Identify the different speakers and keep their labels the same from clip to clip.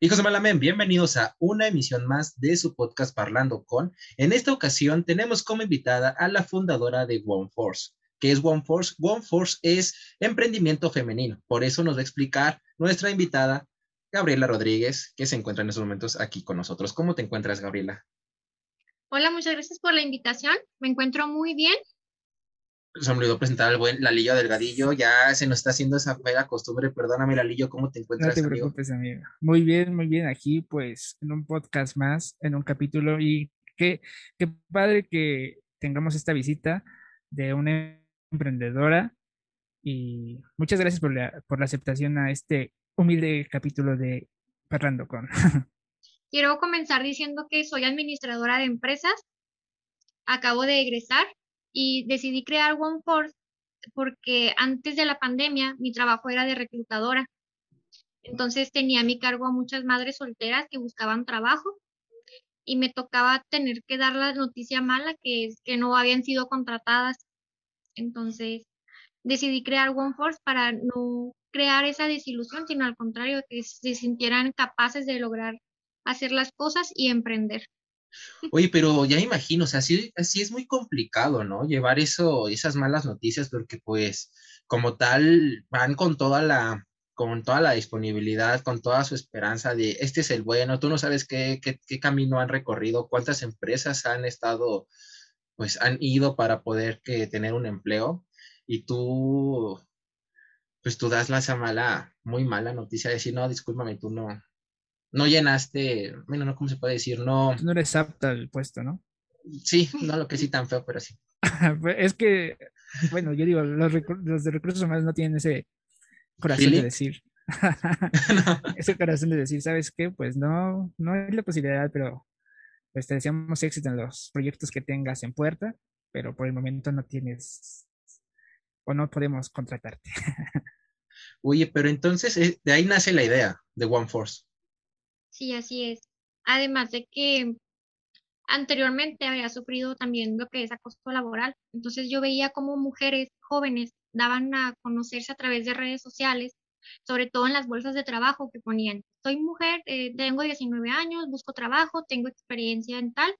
Speaker 1: Hijos de Malamen, bienvenidos a una emisión más de su podcast Parlando con. En esta ocasión tenemos como invitada a la fundadora de OneForce. ¿Qué es OneForce? OneForce es emprendimiento femenino. Por eso nos va a explicar nuestra invitada, Gabriela Rodríguez, que se encuentra en estos momentos aquí con nosotros. ¿Cómo te encuentras, Gabriela?
Speaker 2: Hola, muchas gracias por la invitación. Me encuentro muy bien
Speaker 1: se me olvidó presentar al buen Lalillo Delgadillo. Ya se nos está haciendo esa fea costumbre. Perdóname, Lalillo, ¿cómo te encuentras?
Speaker 3: No te preocupes, amigo? Muy bien, muy bien. Aquí, pues, en un podcast más, en un capítulo. Y qué, qué padre que tengamos esta visita de una emprendedora. Y muchas gracias por la, por la aceptación a este humilde capítulo de Parlando con.
Speaker 2: Quiero comenzar diciendo que soy administradora de empresas. Acabo de egresar y decidí crear OneForce porque antes de la pandemia mi trabajo era de reclutadora. Entonces tenía a mi cargo a muchas madres solteras que buscaban trabajo y me tocaba tener que dar la noticia mala que que no habían sido contratadas. Entonces decidí crear OneForce para no crear esa desilusión, sino al contrario, que se sintieran capaces de lograr hacer las cosas y emprender.
Speaker 1: Oye, pero ya imagino, o sea, así, así es muy complicado, ¿no? Llevar eso, esas malas noticias, porque pues como tal van con toda la, con toda la disponibilidad, con toda su esperanza de este es el bueno, tú no sabes qué, qué, qué camino han recorrido, cuántas empresas han estado, pues han ido para poder que, tener un empleo y tú, pues tú das la esa mala, muy mala noticia de decir, no, discúlpame, tú no, no llenaste, bueno, no, ¿cómo se puede decir? No.
Speaker 3: No eres apta al puesto, ¿no?
Speaker 1: Sí, no lo que sí tan feo, pero sí.
Speaker 3: Pues, es que, bueno, yo digo, los, los de recursos humanos no tienen ese corazón de decir. ese corazón de decir, ¿sabes qué? Pues no, no hay la posibilidad, pero pues te deseamos éxito en los proyectos que tengas en puerta, pero por el momento no tienes o no podemos contratarte.
Speaker 1: Oye, pero entonces eh, de ahí nace la idea de OneForce.
Speaker 2: Sí, así es. Además de que anteriormente había sufrido también lo que es acoso laboral. Entonces yo veía como mujeres jóvenes daban a conocerse a través de redes sociales, sobre todo en las bolsas de trabajo que ponían, soy mujer, eh, tengo 19 años, busco trabajo, tengo experiencia en tal,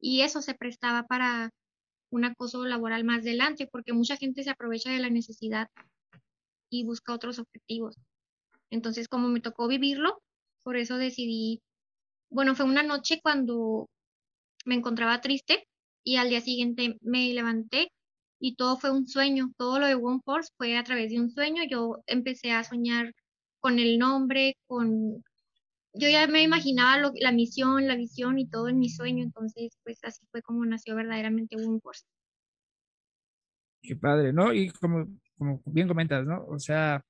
Speaker 2: y eso se prestaba para un acoso laboral más adelante, porque mucha gente se aprovecha de la necesidad y busca otros objetivos. Entonces, como me tocó vivirlo, por eso decidí, bueno, fue una noche cuando me encontraba triste y al día siguiente me levanté y todo fue un sueño, todo lo de One Force fue a través de un sueño, yo empecé a soñar con el nombre, con... Yo ya me imaginaba la misión, la visión y todo en mi sueño, entonces pues así fue como nació verdaderamente One Force.
Speaker 3: Qué padre, ¿no? Y como, como bien comentas, ¿no? O sea,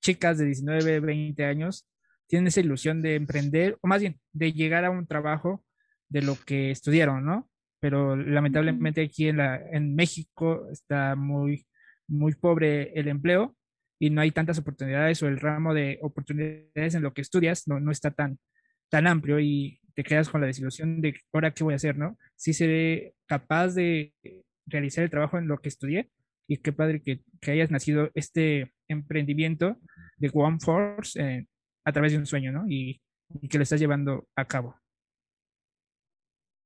Speaker 3: chicas de 19, 20 años tienen esa ilusión de emprender, o más bien, de llegar a un trabajo de lo que estudiaron, ¿no? Pero lamentablemente aquí en, la, en México está muy, muy pobre el empleo y no hay tantas oportunidades o el ramo de oportunidades en lo que estudias no, no está tan, tan amplio y te quedas con la desilusión de ahora qué voy a hacer, ¿no? Si seré capaz de realizar el trabajo en lo que estudié y qué padre que, que hayas nacido este emprendimiento de One Force eh, a través de un sueño, ¿no? Y, que lo estás llevando a cabo.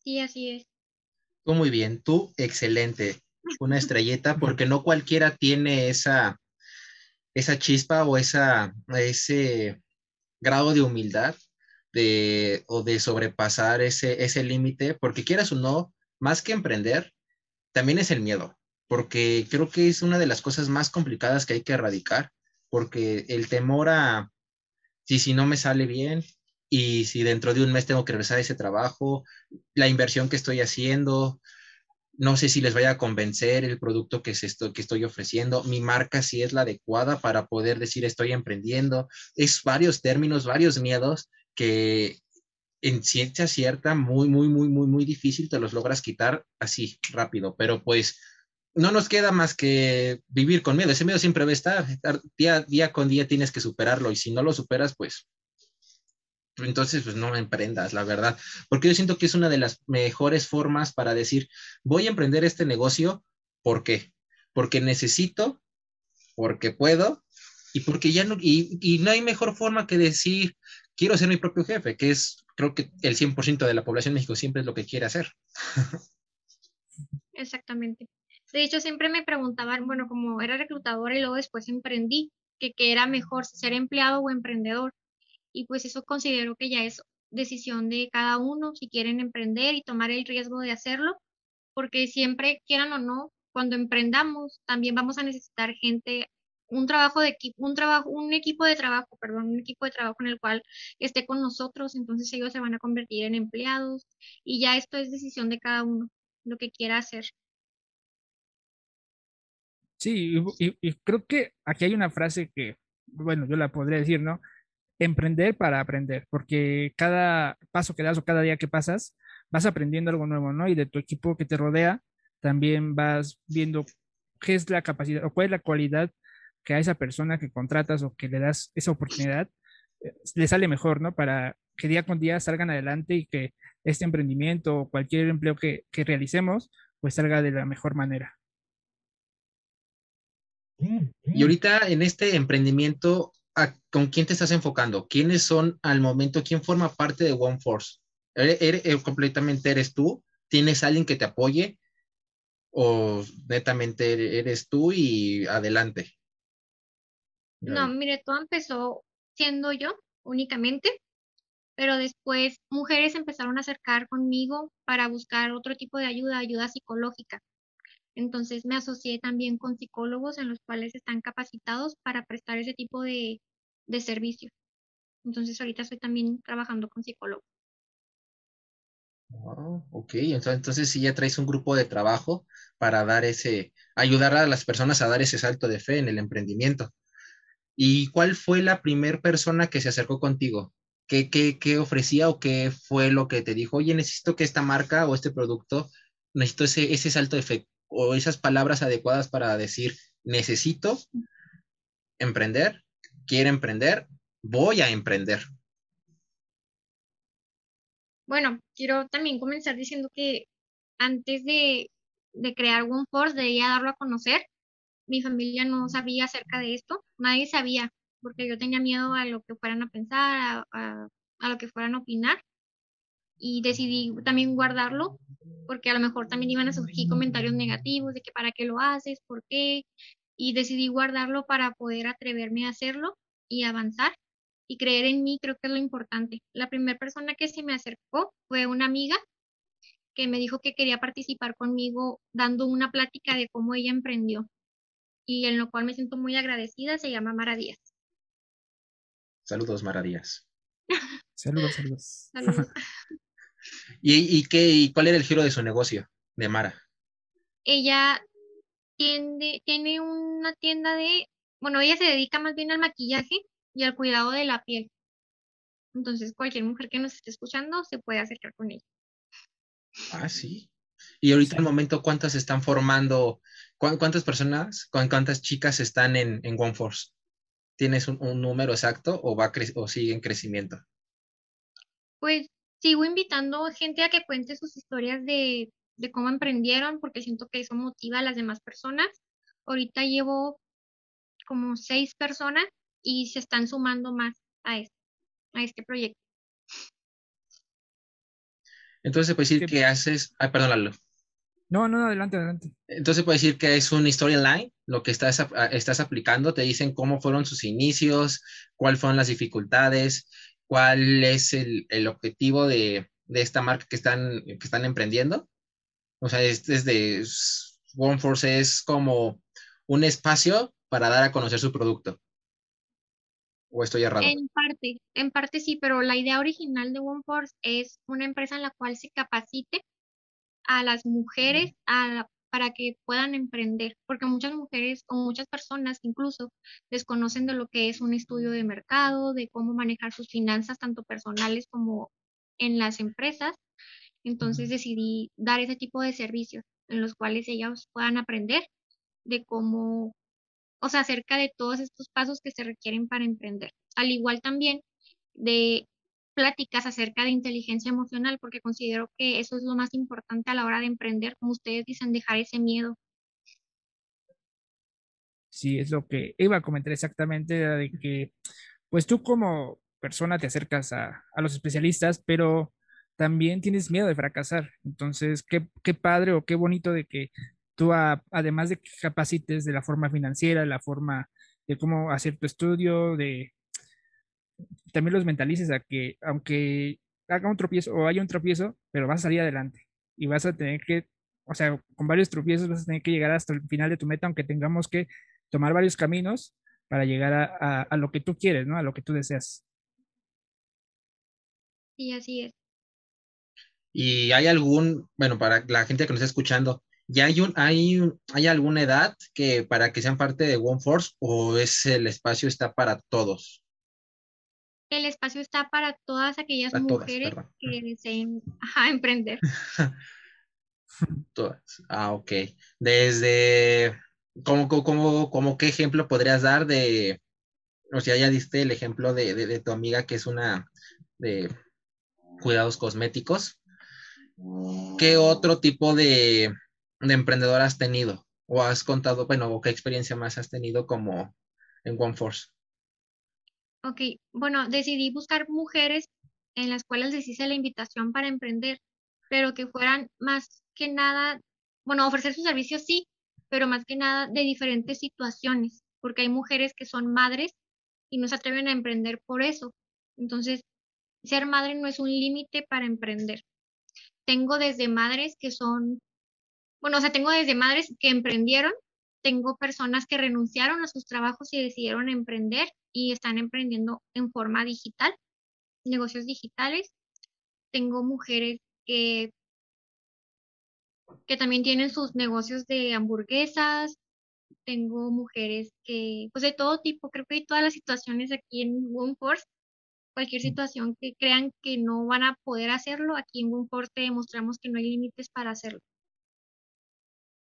Speaker 2: Sí, así es.
Speaker 1: Tú muy bien, tú excelente, una estrellita, porque no cualquiera tiene esa, esa chispa o esa, ese grado de humildad de, o de sobrepasar ese, ese límite, porque quieras o no, más que emprender, también es el miedo, porque creo que es una de las cosas más complicadas que hay que erradicar, porque el temor a, si, si no me sale bien y si dentro de un mes tengo que regresar a ese trabajo, la inversión que estoy haciendo, no sé si les vaya a convencer el producto que, esto, que estoy ofreciendo, mi marca si es la adecuada para poder decir estoy emprendiendo. Es varios términos, varios miedos que en ciencia cierta, muy, muy, muy, muy, muy difícil te los logras quitar así, rápido, pero pues no nos queda más que vivir con miedo. Ese miedo siempre va a estar. Día, día con día tienes que superarlo y si no lo superas, pues entonces pues no emprendas, la verdad. Porque yo siento que es una de las mejores formas para decir, voy a emprender este negocio. ¿Por qué? Porque necesito, porque puedo Y porque ya no, y, y no hay mejor forma que decir, quiero ser mi propio jefe, que es, creo que el 100% de la población de México siempre es lo que quiere hacer.
Speaker 2: Exactamente. De hecho, siempre me preguntaban, bueno, como era reclutadora y luego después emprendí, que qué era mejor, ser empleado o emprendedor. Y pues eso considero que ya es decisión de cada uno, si quieren emprender y tomar el riesgo de hacerlo, porque siempre, quieran o no, cuando emprendamos, también vamos a necesitar gente, un trabajo de equipo, un trabajo, un equipo de trabajo, perdón, un equipo de trabajo en el cual esté con nosotros, entonces ellos se van a convertir en empleados y ya esto es decisión de cada uno, lo que quiera hacer.
Speaker 3: Sí, y, creo que aquí hay una frase que, bueno, yo la podría decir, ¿no? Emprender para aprender, porque cada paso que das o cada día que pasas, vas aprendiendo algo nuevo, ¿no? Y de tu equipo que te rodea, también vas viendo qué es la capacidad o cuál es la cualidad que a esa persona que contratas o que le das esa oportunidad eh, le sale mejor, ¿no? Para que día con día salgan adelante y que este emprendimiento o cualquier empleo que, que realicemos, pues salga de la mejor manera.
Speaker 1: Y ahorita en este emprendimiento, ¿con quién te estás enfocando? ¿Quiénes son al momento? ¿Quién forma parte de OneForce? ¿Eres, eh, completamente eres tú? ¿Tienes alguien que te apoye? ¿O netamente eres tú y adelante?
Speaker 2: No, mire, todo empezó siendo yo únicamente, pero después mujeres empezaron a acercar conmigo para buscar otro tipo de ayuda, ayuda psicológica. Entonces me asocié también con psicólogos en los cuales están capacitados para prestar ese tipo de, de servicios. Entonces ahorita estoy también trabajando con psicólogos.
Speaker 1: ok, entonces, sí ya traes un grupo de trabajo para dar ese, ayudar a las personas a dar ese salto de fe en el emprendimiento. ¿Y cuál fue la primera persona que se acercó contigo? ¿Qué, qué, qué ofrecía o qué fue lo que te dijo? Oye, necesito que esta marca o este producto, necesito ese, ese salto de fe o esas palabras adecuadas para decir, necesito emprender, quiero emprender, voy a emprender.
Speaker 2: Bueno, quiero también comenzar diciendo que antes de, de crear OneForce, debía darlo a conocer. Mi familia no sabía acerca de esto, nadie sabía, porque yo tenía miedo a lo que fueran a pensar, a, a lo que fueran a opinar y decidí también guardarlo porque a lo mejor también iban a surgir comentarios negativos de que para qué lo haces, por qué, y decidí guardarlo para poder atreverme a hacerlo y avanzar y creer en mí, creo que es lo importante. La primera persona que se me acercó fue una amiga que me dijo que quería participar conmigo dando una plática de cómo ella emprendió y en lo cual me siento muy agradecida, se llama Mara Díaz.
Speaker 1: Saludos, Mara Díaz.
Speaker 3: saludos, saludos. saludos.
Speaker 1: ¿Y, qué, y cuál era el giro de su negocio, de Mara?
Speaker 2: Ella tiende, tiene una tienda de, bueno, ella se dedica más bien al maquillaje y al cuidado de la piel. Entonces, cualquier mujer que nos esté escuchando se puede acercar con ella.
Speaker 1: Ah, sí. Y ahorita al momento, ¿cuántas están formando? ¿Cuántas personas, cuántas chicas están en, en OneForce? ¿Tienes un, un, número exacto o, va o sigue en crecimiento?
Speaker 2: Pues sigo invitando gente a que cuente sus historias de, cómo emprendieron, porque siento que eso motiva a las demás personas. Ahorita llevo como seis personas y se están sumando más a este, a este proyecto.
Speaker 1: Entonces se puede decir que haces, ay, perdón, Lalo.
Speaker 3: No, no, adelante, adelante.
Speaker 1: Entonces puede decir que es un storyline, lo que estás, estás aplicando, te dicen cómo fueron sus inicios, cuáles fueron las dificultades, cuál es el, el objetivo de, de, esta marca que están, que están emprendiendo. O sea, es desde OneForce es como un espacio para dar a conocer su producto. ¿O estoy errado?
Speaker 2: En parte, en parte sí, pero la idea original de OneForce es una empresa en la cual se capacite a las mujeres a para que puedan emprender, porque muchas mujeres o muchas personas incluso desconocen de lo que es un estudio de mercado, de cómo manejar sus finanzas, tanto personales como en las empresas. Entonces decidí dar ese tipo de servicios en los cuales ellas puedan aprender de cómo, o sea, acerca de todos estos pasos que se requieren para emprender. Al igual también de pláticas acerca de inteligencia emocional, porque considero que eso es lo más importante a la hora de emprender, como ustedes dicen, dejar ese miedo.
Speaker 3: Sí, es lo que iba a comentar exactamente, de que pues tú como persona te acercas a, a los especialistas, pero también tienes miedo de fracasar. Entonces, qué, qué padre o qué bonito de que tú, además de que capacites de la forma financiera, la forma de cómo hacer tu estudio, de también los mentalices a que aunque haga un tropiezo o haya un tropiezo, pero vas a salir adelante y vas a tener que, o sea, con varios tropiezos vas a tener que llegar hasta el final de tu meta, aunque tengamos que tomar varios caminos para llegar a, a lo que tú quieres, ¿no? A lo que tú deseas.
Speaker 2: Sí, así es.
Speaker 1: Y hay algún, bueno, para la gente que nos está escuchando, ¿ya hay, un, hay, hay alguna edad que para que sean parte de OneForce o es el espacio está para todos?
Speaker 2: El espacio está para todas aquellas mujeres que deseen emprender.
Speaker 1: todas. Ah, ok. Desde, ¿cómo, cómo, cómo, qué ejemplo podrías dar de, o sea, ya diste el ejemplo de, de tu amiga que es una de cuidados cosméticos, ¿qué otro tipo de, de emprendedor has tenido? ¿O has contado, bueno, qué experiencia más has tenido como en OneForce?
Speaker 2: Ok, bueno, decidí buscar mujeres en las cuales les hice la invitación para emprender, pero que fueran más que nada, bueno, ofrecer sus servicios sí, pero más que nada de diferentes situaciones, porque hay mujeres que son madres y no se atreven a emprender por eso. Entonces, ser madre no es un límite para emprender. Tengo desde madres que son, bueno, o sea, tengo desde madres que emprendieron, tengo personas que renunciaron a sus trabajos y decidieron emprender y están emprendiendo en forma digital, negocios digitales. Tengo mujeres que, que también tienen sus negocios de hamburguesas. Tengo mujeres que, pues de todo tipo, creo que hay todas las situaciones aquí en OneForce cualquier situación que crean que no van a poder hacerlo, aquí en te demostramos que no hay límites para hacerlo.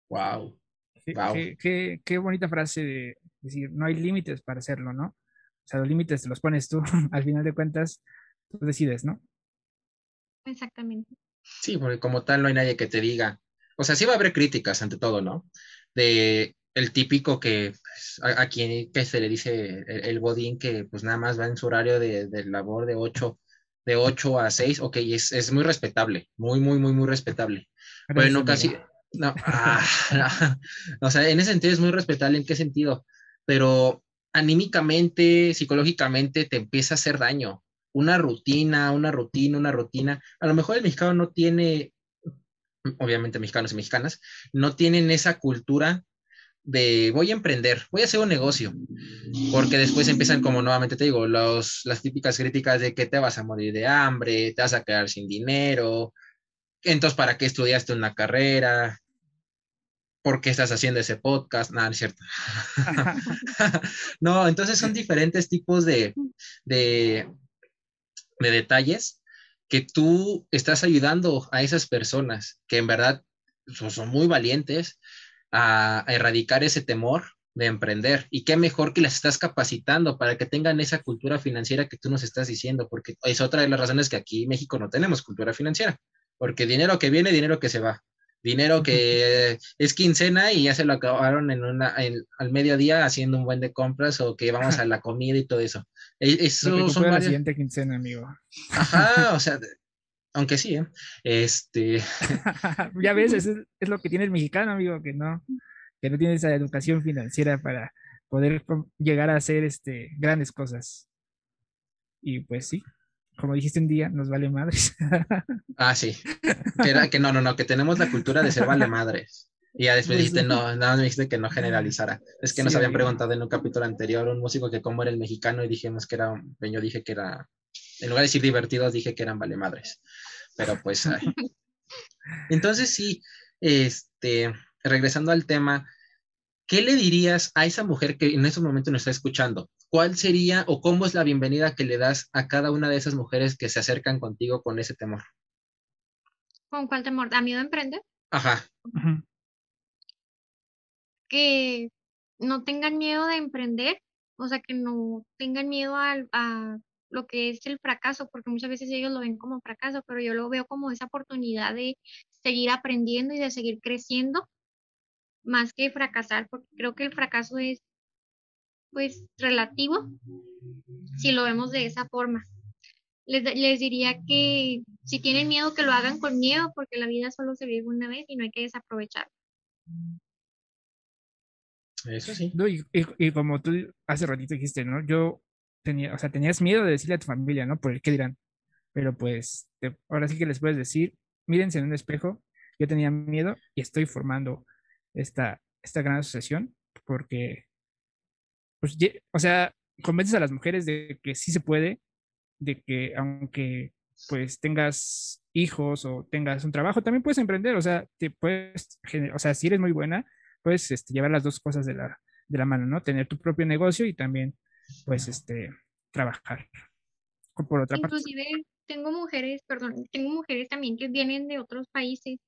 Speaker 1: Wow.
Speaker 3: Qué, qué, bonita frase de decir, no hay límites para hacerlo, ¿no? O sea, los límites te los pones tú, al final de cuentas, tú decides, ¿no?
Speaker 2: Exactamente.
Speaker 1: Sí, porque como tal no hay nadie que te diga, o sea, sí va a haber críticas ante todo, ¿no? De el típico que pues, a, quien que se le dice el, bodín que pues nada más va en su horario de, labor de 8 de 8 a 6, ok, es, es muy respetable, muy, muy, muy, muy respetable. Bueno, casi, no, ah, o sea, en ese sentido es muy respetable, ¿en qué sentido? Pero anímicamente, psicológicamente te empieza a hacer daño. Una rutina, una rutina, una rutina. A lo mejor el mexicano no tiene, obviamente mexicanos y mexicanas, no tienen esa cultura de voy a emprender, voy a hacer un negocio, porque después empiezan como nuevamente te digo, los, las típicas críticas de que te vas a morir de hambre, te vas a quedar sin dinero, entonces ¿para qué estudiaste una carrera? ¿Por qué estás haciendo ese podcast? Nada, no es cierto. no, entonces son diferentes tipos de, de, de detalles que tú estás ayudando a esas personas que en verdad son muy valientes, a, erradicar ese temor de emprender. Y qué mejor que las estás capacitando para que tengan esa cultura financiera que tú nos estás diciendo, porque es otra de las razones que aquí en México no tenemos cultura financiera, porque dinero que viene, dinero que se va. Dinero que es quincena y ya se lo acabaron en una, al mediodía haciendo un buen de compras o que vamos a la comida y todo eso. E, eso
Speaker 3: son la siguiente quincena, amigo.
Speaker 1: Ajá, o sea, aunque sí, ¿eh? Este.
Speaker 3: ya ves, es, es, lo que tiene el mexicano, amigo, que no, que no tiene esa educación financiera para poder llegar a hacer este, grandes cosas. Y pues sí, como dijiste un día, nos vale madres.
Speaker 1: ah, sí. Que, era, que no, no, no, que tenemos la cultura de ser vale madres. Y ya después dijiste, no, nada me dijiste que no generalizara. Es que nos habían preguntado en un capítulo anterior un músico que cómo era el mexicano y dijimos que era, yo dije que era en lugar de decir divertidos, dije que eran vale madres. Pero pues. Entonces, sí, este, regresando al tema, ¿qué le dirías a esa mujer que en estos momentos nos está escuchando? ¿Cuál sería o cómo es la bienvenida que le das a cada una de esas mujeres que se acercan contigo con ese temor?
Speaker 2: ¿Con cuál temor? ¿Da miedo a emprender?
Speaker 1: Ajá.
Speaker 2: Que no tengan miedo de emprender, o sea, que no tengan miedo a, a lo que es el fracaso, porque muchas veces ellos lo ven como fracaso, pero yo lo veo como esa oportunidad de seguir aprendiendo y de seguir creciendo, más que fracasar, porque creo que el fracaso es pues relativo si lo vemos de esa forma. Les, les diría que si tienen miedo que lo hagan con miedo porque la vida solo se vive una vez y no hay que desaprovechar.
Speaker 1: Eso sí.
Speaker 3: y, como tú hace ratito dijiste, ¿no? Yo tenía, o sea, tenías miedo de decirle a tu familia, ¿no? Por el qué dirán. Pero pues ahora sí que les puedes decir, mírense en un espejo, yo tenía miedo y estoy formando esta, esta gran asociación porque, pues, o sea, convences a las mujeres de que sí se puede, de que aunque pues tengas hijos o tengas un trabajo, también puedes emprender, o sea, te puedes, o sea, si eres muy buena, puedes este, llevar las dos cosas de la, de la mano, ¿no? Tener tu propio negocio y también, pues, este, trabajar. Por otra
Speaker 2: Inclusive, tengo mujeres, perdón, tengo mujeres también que vienen de otros países,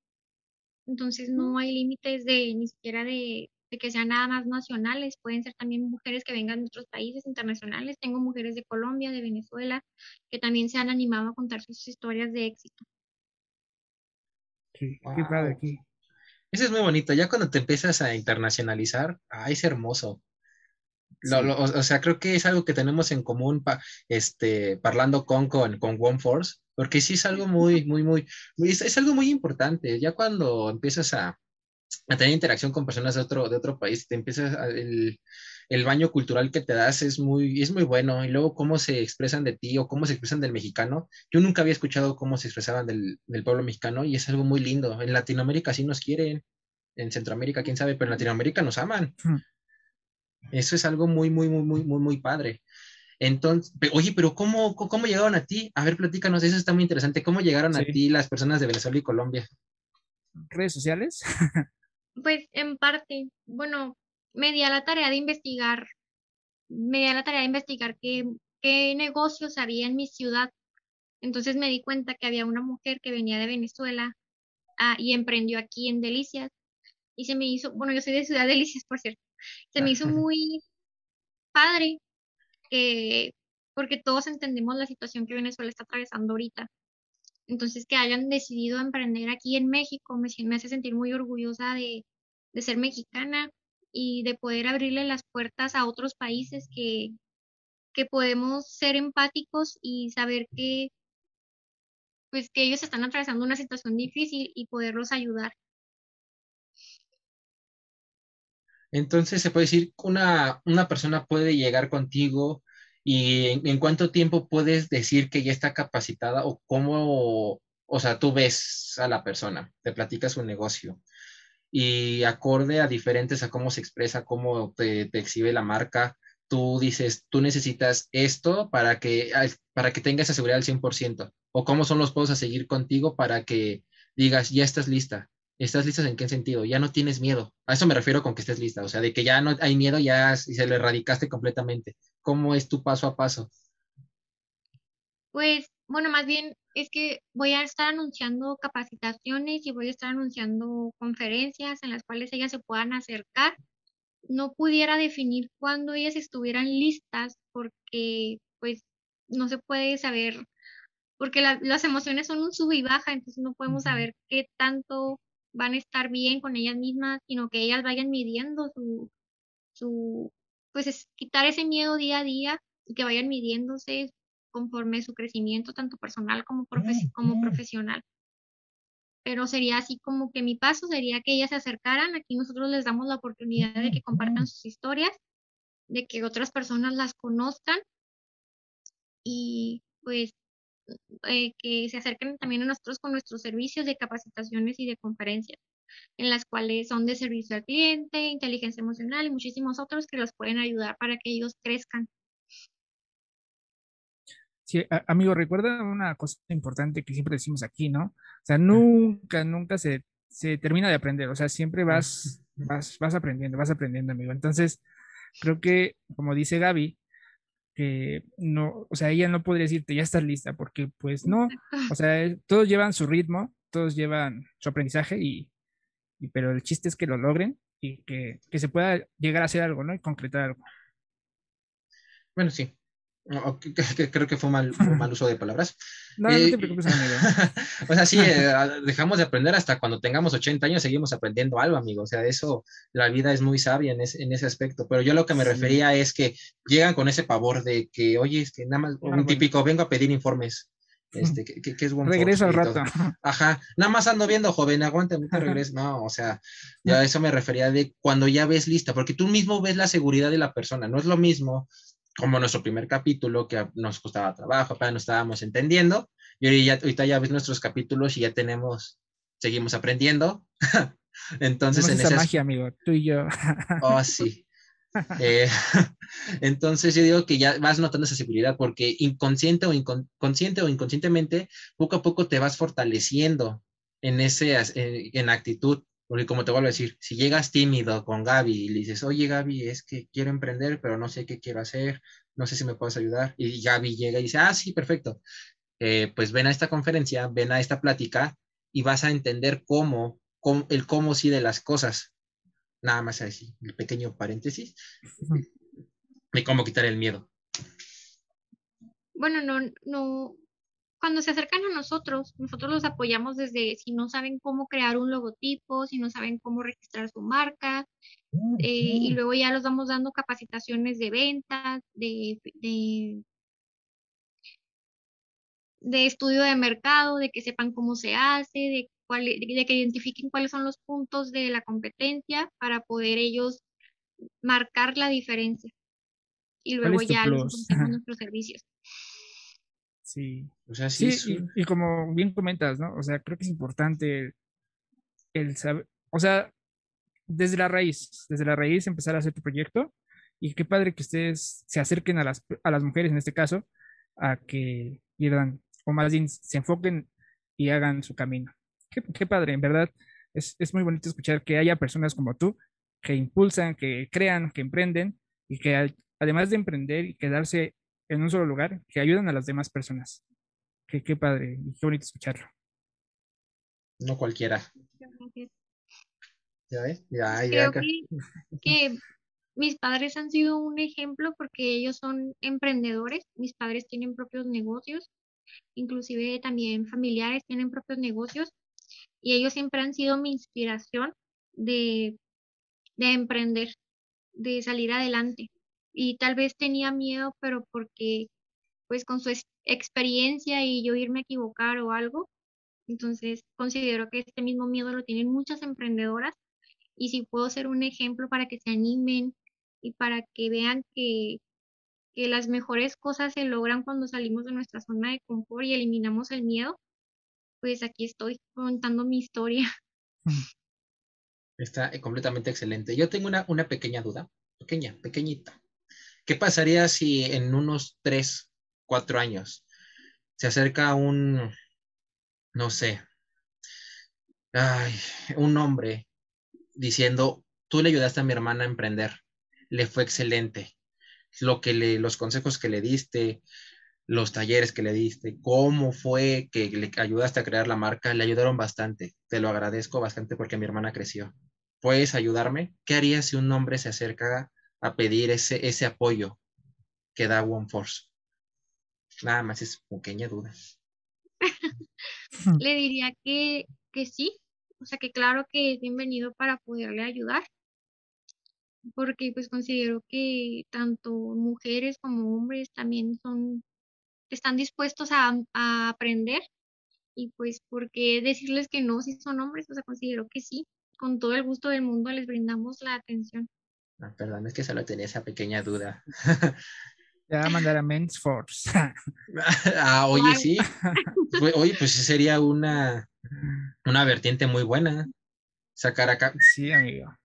Speaker 2: entonces no hay límites de ni siquiera de, de que sean nada más nacionales, pueden ser también mujeres que vengan de otros países internacionales. Tengo mujeres de Colombia, de Venezuela, que también se han animado a contar sus historias de éxito.
Speaker 3: Sí, qué padre aquí.
Speaker 1: Eso es muy bonito. Ya cuando te empiezas a internacionalizar, ah, es hermoso. o, sea, creo que es algo que tenemos en común este, parlando con, con, con OneForce, porque sí es algo muy, muy, muy, es, algo muy importante. Ya cuando empiezas a, a, tener interacción con personas de otro, de otro país, te empiezas el, el, baño cultural que te das es muy, es muy bueno. Y luego cómo se expresan de ti o cómo se expresan del mexicano. Yo nunca había escuchado cómo se expresaban del, del pueblo mexicano y es algo muy lindo. En Latinoamérica sí nos quieren en Centroamérica, quién sabe, pero en Latinoamérica nos aman. Eso es algo muy, muy, muy, muy, muy, muy padre. Entonces, oye, pero ¿cómo, ¿cómo llegaron a ti? A ver, platícanos, eso está muy interesante. ¿Cómo llegaron a ti las personas de Venezuela y Colombia?
Speaker 3: ¿Redes sociales?
Speaker 2: pues en parte, bueno, me di a la tarea de investigar, me di a la tarea de investigar qué, qué negocios había en mi ciudad. Entonces me di cuenta que había una mujer que venía de Venezuela ah, y emprendió aquí en Delicias y se me hizo, bueno, yo soy de Ciudad Delicias, por cierto, se me hizo muy padre que, porque todos entendemos la situación que Venezuela está atravesando ahorita. Entonces, que hayan decidido emprender aquí en México me, hace sentir muy orgullosa de, de ser mexicana y de poder abrirle las puertas a otros países que, que podemos ser empáticos y saber que pues que ellos están atravesando una situación difícil y poderlos ayudar.
Speaker 1: Entonces se puede decir que una, una persona puede llegar contigo y en, cuánto tiempo puedes decir que ya está capacitada o cómo, o sea, tú ves a la persona, te platicas un negocio y acorde a diferentes a cómo se expresa, cómo te, te exhibe la marca, tú dices, tú necesitas esto para que, para que tengas esa seguridad al 100%, o cómo son los pasos a seguir contigo para que digas, ya estás lista, ¿Estás lista en qué sentido? Ya no tienes miedo. A eso me refiero con que estés lista. O sea, de que ya no hay miedo, ya se lo erradicaste completamente. ¿Cómo es tu paso a paso?
Speaker 2: Pues, bueno, más bien es que voy a estar anunciando capacitaciones y voy a estar anunciando conferencias en las cuales ellas se puedan acercar. No pudiera definir cuándo ellas estuvieran listas porque, pues, no se puede saber, porque las emociones son un sub y baja, entonces no podemos saber qué tanto van a estar bien con ellas mismas, sino que ellas vayan midiendo su, su pues es quitar ese miedo día a día y que vayan midiéndose conforme su crecimiento, tanto personal como, como profesional. Pero sería así como que mi paso sería que ellas se acercaran, aquí nosotros les damos la oportunidad de que compartan sus historias, de que otras personas las conozcan y pues eh, que se acerquen también a nosotros con nuestros servicios de capacitaciones y de conferencias, en las cuales son de servicio al cliente, inteligencia emocional y muchísimos otros que los pueden ayudar para que ellos crezcan.
Speaker 3: Sí, amigo, recuerda una cosa importante que siempre decimos aquí, ¿no? O sea, nunca, nunca se, se termina de aprender, o sea, siempre vas, vas, vas aprendiendo, vas aprendiendo, amigo. Entonces, creo que, como dice Gaby, que no, o sea, ella no podría decirte, ya estás lista, porque pues no, o sea, todos llevan su ritmo, todos llevan su aprendizaje y, pero el chiste es que lo logren y que, se pueda llegar a hacer algo, ¿no? Y concretar algo.
Speaker 1: Bueno, sí. Creo que fue mal, mal uso de palabras.
Speaker 3: No, no te preocupes, amigo.
Speaker 1: o sea, sí, eh, dejamos de aprender hasta cuando tengamos 80 años, seguimos aprendiendo algo, amigo. O sea, eso, la vida es muy sabia en, en ese aspecto. Pero yo lo que me refería es que llegan con ese pavor de que, oye, es que nada más, ah, un típico, vengo a pedir informes. Este, que, es buen
Speaker 3: Regreso al rato.
Speaker 1: Ajá, nada más ando viendo, joven, aguanta, mucho regreso. No, o sea, ya eso me refería de cuando ya ves lista, porque tú mismo ves la seguridad de la persona. No es lo mismo como nuestro primer capítulo, que nos costaba trabajo, apenas nos estábamos entendiendo, y ahorita ya ves nuestros capítulos y ya tenemos, seguimos aprendiendo. Entonces,
Speaker 3: en esa magia, amigo, tú y yo.
Speaker 1: oh, sí. Eh, entonces yo digo que ya vas notando esa seguridad porque inconsciente o inconsciente o inconscientemente poco a poco te vas fortaleciendo en ese en actitud porque como te vuelvo a decir, si llegas tímido con Gaby y le dices, oye Gaby, es que quiero emprender, pero no sé qué quiero hacer, no sé si me puedes ayudar. Y Gaby llega y dice, ah, sí, perfecto. Eh, pues ven a esta conferencia, ven a esta plática y vas a entender cómo, cómo el cómo sí de las cosas. Nada más así, el pequeño paréntesis de cómo quitar el miedo.
Speaker 2: Bueno, no, no, cuando se acercan a nosotros, nosotros los apoyamos desde si no saben cómo crear un logotipo, si no saben cómo registrar su marca, eh, y luego ya los vamos dando capacitaciones de ventas, de, de, estudio de mercado, de que sepan cómo se hace, de, cuál, de que identifiquen cuáles son los puntos de la competencia para poder ellos marcar la diferencia. Y luego ya los nuestros servicios.
Speaker 3: Sí. O sea, sí. y, como bien comentas, ¿no? O sea, creo que es importante el, saber, o sea, desde la raíz, desde la raíz empezar a hacer tu proyecto y qué padre que ustedes se acerquen a las, a las mujeres en este caso a que quieran, o más bien se enfoquen y hagan su camino. Qué, qué padre, en verdad. Es, es, muy bonito escuchar que haya personas como tú que impulsan, que crean, que emprenden y que además de emprender y quedarse en un solo lugar que ayudan a las demás personas. Qué, qué padre y qué bonito escucharlo.
Speaker 1: No cualquiera. ¿Ya ves? Ya,
Speaker 2: ya. Creo que, mis padres han sido un ejemplo porque ellos son emprendedores. Mis padres tienen propios negocios, inclusive también familiares tienen propios negocios y ellos siempre han sido mi inspiración de, de emprender, de salir adelante y tal vez tenía miedo, pero porque pues con su experiencia y yo irme a equivocar o algo, entonces considero que este mismo miedo lo tienen muchas emprendedoras y si puedo ser un ejemplo para que se animen y para que vean que, que las mejores cosas se logran cuando salimos de nuestra zona de confort y eliminamos el miedo, pues aquí estoy contando mi historia.
Speaker 1: Está completamente excelente. Yo tengo una, una pequeña duda, pequeña, pequeñita. ¿Qué pasaría si en unos tres, cuatro años se acerca un, no sé, un hombre diciendo, tú le ayudaste a mi hermana a emprender, le fue excelente, lo que le, los consejos que le diste, los talleres que le diste, cómo fue que le ayudaste a crear la marca, le ayudaron bastante. Te lo agradezco bastante porque mi hermana creció. ¿Puedes ayudarme? ¿Qué harías si un hombre se acerca a pedir ese, ese apoyo que da OneForce. Nada más es pequeña duda.
Speaker 2: Le diría que, que sí, o sea que claro que es bienvenido para poderle ayudar, porque pues considero que tanto mujeres como hombres también son, están dispuestos a, a aprender y pues porque decirles que no si son hombres, o sea, considero que sí, con todo el gusto del mundo les brindamos la atención.
Speaker 1: Ah, perdón, es que solo tenía esa pequeña duda.
Speaker 3: Te va a mandar a Men's Force.
Speaker 1: ah, oye, sí. Oye, pues sería una, una vertiente muy buena. Sacar acá.
Speaker 3: Sí, amigo.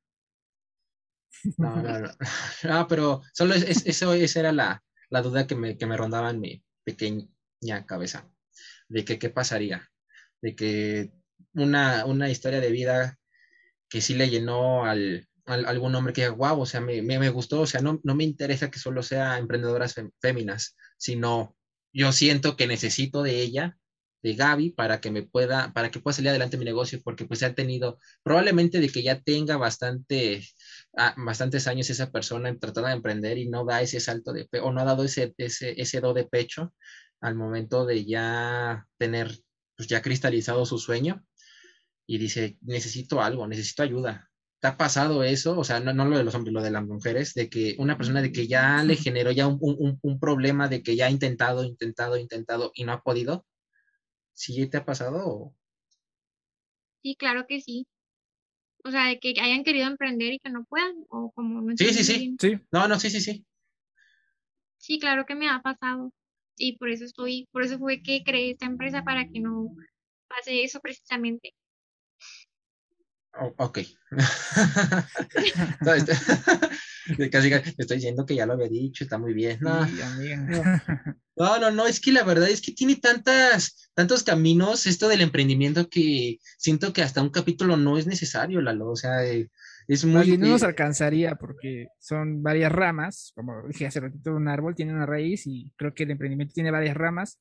Speaker 1: No, no, no. Ah, pero solo eso, esa era la, la duda que me, que me rondaba en mi pequeña cabeza. De que qué pasaría. De que una, una historia de vida que sí le llenó al, algún hombre que diga, wow, o sea, me, me, gustó, o sea, no, no, me interesa que solo sea emprendedoras féminas, sino yo siento que necesito de ella de Gaby para que me pueda, para que pueda salir adelante mi negocio, porque pues ha tenido, probablemente de que ya tenga bastante, ah, bastantes años esa persona tratando de emprender y no da ese salto de, o no ha dado ese, ese, ese do de pecho al momento de ya tener, pues ya cristalizado su sueño y dice, necesito algo, necesito ayuda. ¿Te ha pasado eso? O sea, no, no lo de los hombres, lo de las mujeres, de que una persona de que ya le generó ya un, un, un problema, de que ya ha intentado, intentado, intentado y no ha podido ¿Sí te ha pasado?
Speaker 2: Sí, claro que sí. O sea, de que hayan querido emprender y que no puedan, o como no
Speaker 1: Sí, sí, sí. sí. No, no, sí, sí, sí.
Speaker 2: Sí, claro que me ha pasado. Y por eso estoy, por eso fue que creé esta empresa para que no pase eso precisamente.
Speaker 1: Ok. Casi estoy diciendo que ya lo había dicho, está muy bien. No, no, no, no, es que la verdad es que tiene tantas, tantos caminos esto del emprendimiento que siento que hasta un capítulo no es necesario, Lalo. O sea, eh, es muy.
Speaker 3: no nos alcanzaría porque son varias ramas, como dije hace ratito, un árbol tiene una raíz y creo que el emprendimiento tiene varias ramas,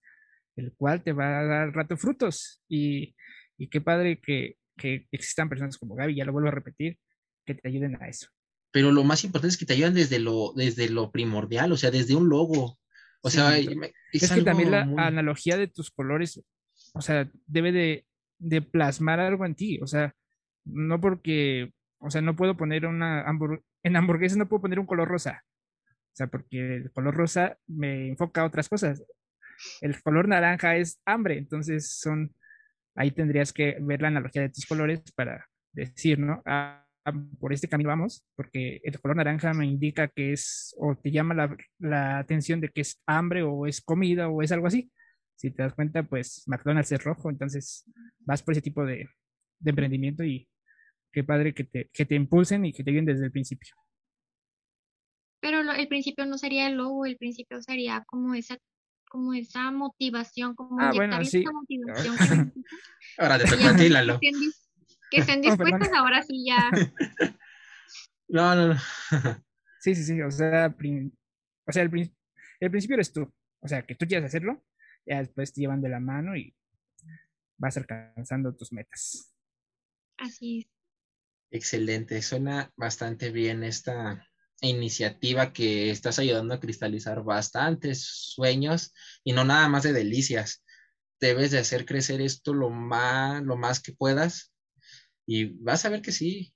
Speaker 3: el cual te va a dar rato frutos. Y, y qué padre que, que existan personas como Gaby, ya lo vuelvo a repetir, que te ayuden a eso
Speaker 1: pero lo más importante es que te ayudan desde lo, desde lo primordial, o sea, desde un logo. O sea,
Speaker 3: es, que también la analogía de tus colores, o sea, debe de, de, plasmar algo en ti, o sea, no porque, o sea, no puedo poner una en hamburguesas no puedo poner un color rosa, o sea, porque el color rosa me enfoca a otras cosas. El color naranja es hambre, entonces son, ahí tendrías que ver la analogía de tus colores para decir, ¿no? Ah, por este camino vamos, porque el color naranja me indica que es, o te llama la, la, atención de que es hambre o es comida o es algo así. Si te das cuenta, pues McDonald's es rojo, entonces vas por ese tipo de, de emprendimiento y qué padre que te, que te impulsen y que te vienen desde el principio.
Speaker 2: Pero el principio no sería el logo, el principio sería como esa como esa motivación, como
Speaker 3: ah, bueno, sí. esa
Speaker 2: motivación.
Speaker 1: Ahora te toca a ti, Lalo
Speaker 2: que estén dispuestos, ahora sí ya.
Speaker 1: No, no, no.
Speaker 3: Sí, sí, sí, o sea, o sea el, el principio eres tú, o sea, que tú quieras hacerlo, ya después te llevan de la mano y vas alcanzando tus metas.
Speaker 2: Así es.
Speaker 1: Excelente, suena bastante bien esta iniciativa que estás ayudando a cristalizar bastantes sueños y no nada más de delicias. Debes de hacer crecer esto lo más, lo más que puedas y vas a ver que sí,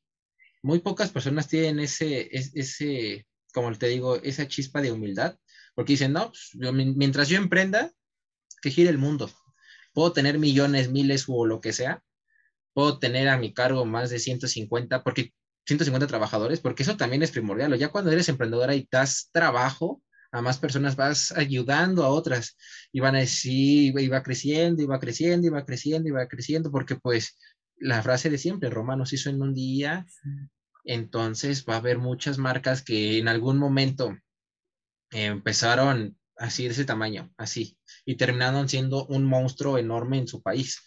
Speaker 1: muy pocas personas tienen ese, ese, como te digo, esa chispa de humildad, porque dicen, no, pues, mientras yo emprenda, que gire el mundo. Puedo tener millones, miles o lo que sea. Puedo tener a mi cargo más de 150, porque 150 trabajadores, porque eso también es primordial. Ya cuando eres emprendedora y das trabajo a más personas, vas ayudando a otras y van a decir, iba creciendo, iba creciendo, iba creciendo, iba creciendo, porque pues la frase de siempre, Roma nos hizo en un día, entonces va a haber muchas marcas que en algún momento empezaron así de ese tamaño, así, y terminaron siendo un monstruo enorme en su país.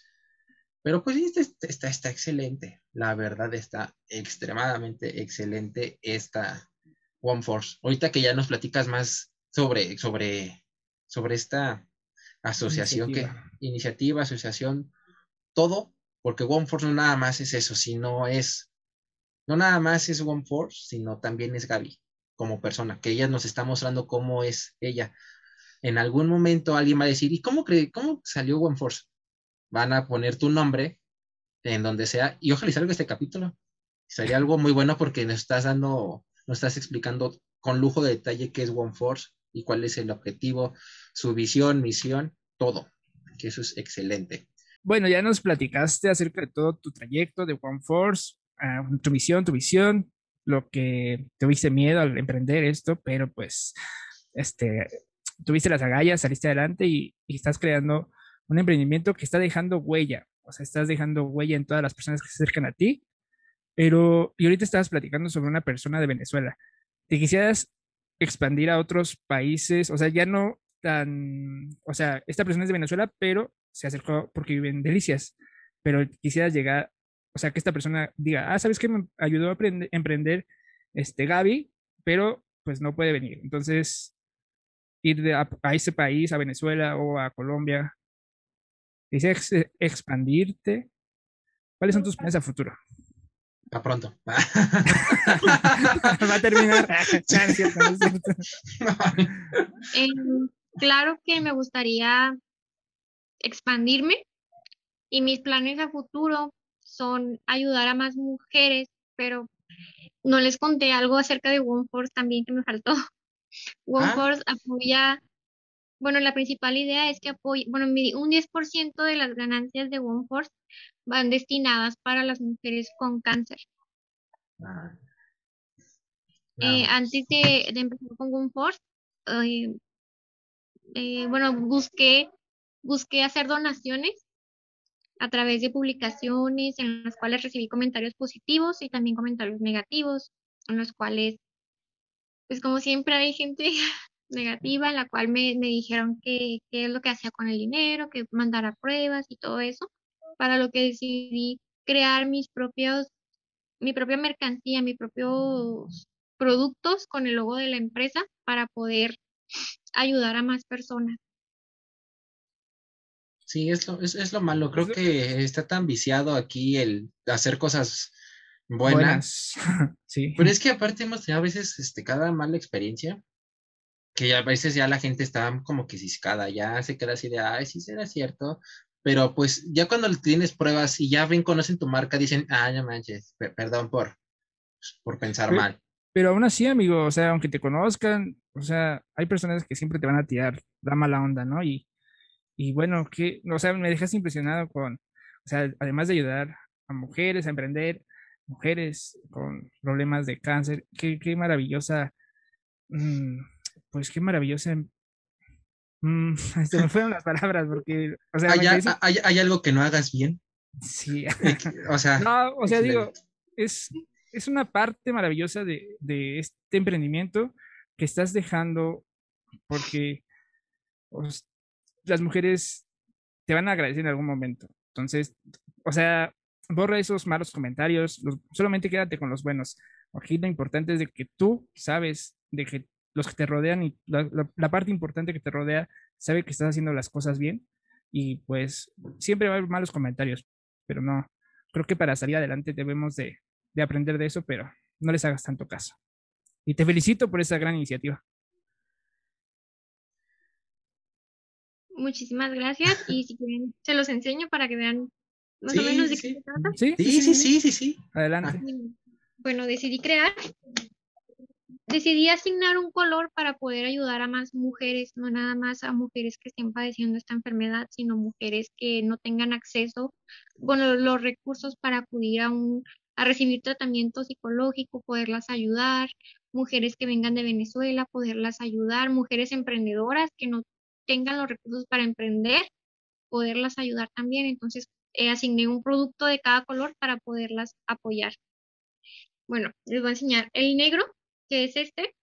Speaker 1: Pero pues este, está, está excelente, la verdad está extremadamente excelente esta One Force. Ahorita que ya nos platicas más sobre, sobre, sobre esta asociación, iniciativa. que iniciativa, asociación, todo porque One Force no nada más es eso, sino es, no nada más es One Force, sino también es Gaby como persona, que ella nos está mostrando cómo es ella. En algún momento alguien va a decir, ¿y cómo, cómo salió One Force? Van a poner tu nombre en donde sea, y ojalá salga este capítulo. Sería algo muy bueno porque nos estás dando, nos estás explicando con lujo de detalle qué es One Force y cuál es el objetivo, su visión, misión, todo. Que eso es excelente.
Speaker 3: Bueno, ya nos platicaste acerca de todo tu trayecto de One Force, ah, tu misión, tu visión, lo que tuviste miedo al emprender esto, pero pues, este, tuviste las agallas, saliste adelante y, estás creando un emprendimiento que está dejando huella, o sea, estás dejando huella en todas las personas que se acercan a ti, pero, y ahorita estabas platicando sobre una persona de Venezuela. ¿Te quisieras expandir a otros países? O sea, ya no tan, o sea, esta persona es de Venezuela, pero se acercó porque vive en Delicias, pero quisiera llegar, o sea, que esta persona diga, ah, ¿sabes qué? Me ayudó a emprender este Gaby, pero pues no puede venir. Entonces, ir a, ese país, a Venezuela o a Colombia, Dice ex- expandirte. ¿Cuáles son tus planes a futuro?
Speaker 1: A pronto.
Speaker 3: Va a terminar. Ah.
Speaker 2: Eh, claro que me gustaría expandirme y mis planes a futuro son ayudar a más mujeres, pero no les conté algo acerca de OneForce también que me faltó. OneForce apoya, bueno, la principal idea es que apoya, bueno, un 10% de las ganancias de OneForce van destinadas para las mujeres con cáncer.
Speaker 1: Ah.
Speaker 2: Eh,
Speaker 1: Nada.
Speaker 2: antes de, de empezar con OneForce, eh, eh, bueno, busqué, busqué hacer donaciones a través de publicaciones en las cuales recibí comentarios positivos y también comentarios negativos, en los cuales, pues como siempre hay gente negativa, en la cual me, me dijeron que qué es lo que hacía con el dinero, que mandara pruebas y todo eso, para lo que decidí crear mis propios, mi propia mercancía, mis propios productos con el logo de la empresa para poder ayudar a más personas.
Speaker 1: Sí, es lo, es, es lo malo. Creo
Speaker 3: Es lo-
Speaker 1: que está tan viciado aquí el hacer cosas buenas.
Speaker 3: Buenas. Sí.
Speaker 1: Pero es que aparte hemos tenido a veces este, cada mala experiencia, que ya a veces ya la gente está como que ciscada, ya se queda así de, ay, sí será cierto. Pero pues ya cuando tienes pruebas y ya ven, conocen tu marca, dicen, ah, no manches, pe- perdón por, pues, por pensar
Speaker 3: Pero-
Speaker 1: mal.
Speaker 3: Pero aún así, amigo, o sea, aunque te conozcan, o sea, hay personas que siempre te van a tirar la mala onda, ¿no? Y, y bueno, que, o sea, me dejas impresionado con, o sea, además de ayudar a mujeres a emprender, mujeres con problemas de cáncer, qué, qué maravillosa, mm, pues qué maravillosa, mm, se me fueron las palabras porque, o sea,
Speaker 1: ¿Hay, algo que no hagas bien?
Speaker 3: sí,
Speaker 1: O sea,
Speaker 3: no, o sea, digo, es, es una parte maravillosa de, de este emprendimiento que estás dejando porque pues, las mujeres te van a agradecer en algún momento. Entonces, o sea, borra esos malos comentarios, los- solamente quédate con los buenos. Aquí lo importante es de que tú sabes de que los que te rodean y la, la- la parte importante que te rodea sabe que estás haciendo las cosas bien y pues siempre va a haber malos comentarios, pero no, creo que para salir adelante debemos de, de aprender de eso, pero no les hagas tanto caso. Y te felicito por esa gran iniciativa.
Speaker 2: Muchísimas gracias y si quieren se los enseño para que vean más o
Speaker 1: Sí,
Speaker 2: menos de
Speaker 1: sí,
Speaker 2: qué se trata.
Speaker 3: Sí,
Speaker 1: Sí, sí, sí, sí, sí.
Speaker 3: Adelante.
Speaker 2: Bueno, decidí crear, decidí asignar un color para poder ayudar a más mujeres, no nada más a mujeres que estén padeciendo esta enfermedad, sino mujeres que no tengan acceso, bueno, los recursos para acudir a un, a recibir tratamiento psicológico, poderlas ayudar, mujeres que vengan de Venezuela, poderlas ayudar, mujeres emprendedoras que no tengan los recursos para emprender, poderlas ayudar también. Entonces, eh, asigné un producto de cada color para poderlas apoyar. Bueno, les voy a enseñar. El negro, que es este,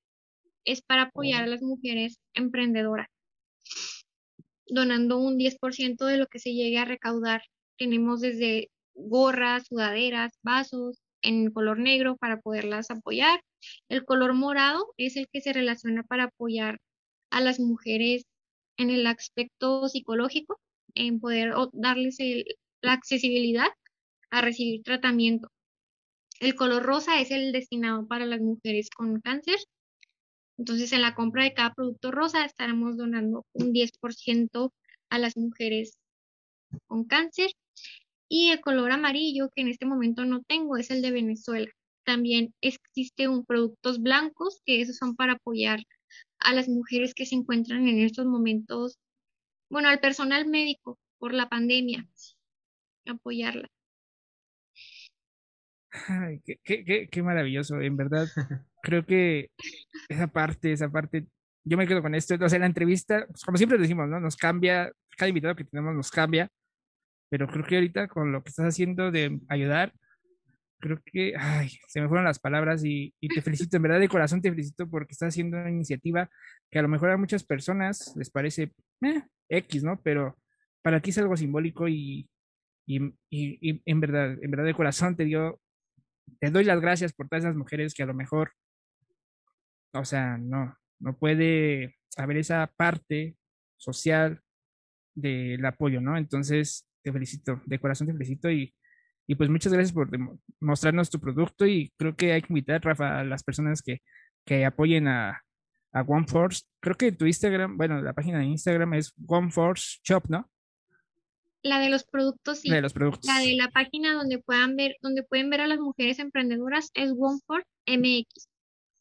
Speaker 2: es para apoyar a las mujeres emprendedoras, donando un 10% de lo que se llegue a recaudar. Tenemos desde gorras, sudaderas, vasos en color negro para poderlas apoyar. El color morado es el que se relaciona para apoyar a las mujeres en el aspecto psicológico, en poder darles el- la accesibilidad a recibir tratamiento. El color rosa es el destinado para las mujeres con cáncer. Entonces, en la compra de cada producto rosa estaremos donando un 10% a las mujeres con cáncer. Y el color amarillo, que en este momento no tengo, es el de Venezuela. También existe un productos blancos, que esos son para apoyar a las mujeres que se encuentran en estos momentos, bueno, al personal médico por la pandemia, apoyarla.
Speaker 3: Ay, qué, qué, qué, maravilloso, en verdad. Creo que esa parte, esa parte, yo me quedo con esto. O sea, la entrevista, pues, como siempre decimos, ¿no? Nos cambia, cada invitado que tenemos nos cambia, pero creo que ahorita con lo que estás haciendo de ayudar, creo que, ay, se me fueron las palabras y, y te felicito, en verdad de corazón te felicito porque estás haciendo una iniciativa que a lo mejor a muchas personas les parece eh, X, ¿no? Pero para ti es algo simbólico y, y, y, y en verdad, en verdad de corazón te dio, te doy las gracias por todas esas mujeres que a lo mejor, o sea, no, no puede haber esa parte social del apoyo, ¿no? Entonces, te felicito, de corazón te felicito y, y pues muchas gracias por mostrarnos tu producto y creo que hay que invitar, Rafa, a las personas que, que apoyen a, a OneForce. Creo que tu Instagram, bueno, la página de Instagram es OneForce Shop, ¿no?
Speaker 2: La de los productos, sí.
Speaker 3: La de los productos.
Speaker 2: La de la página donde puedan ver, donde pueden ver a las mujeres emprendedoras es OneForce MX.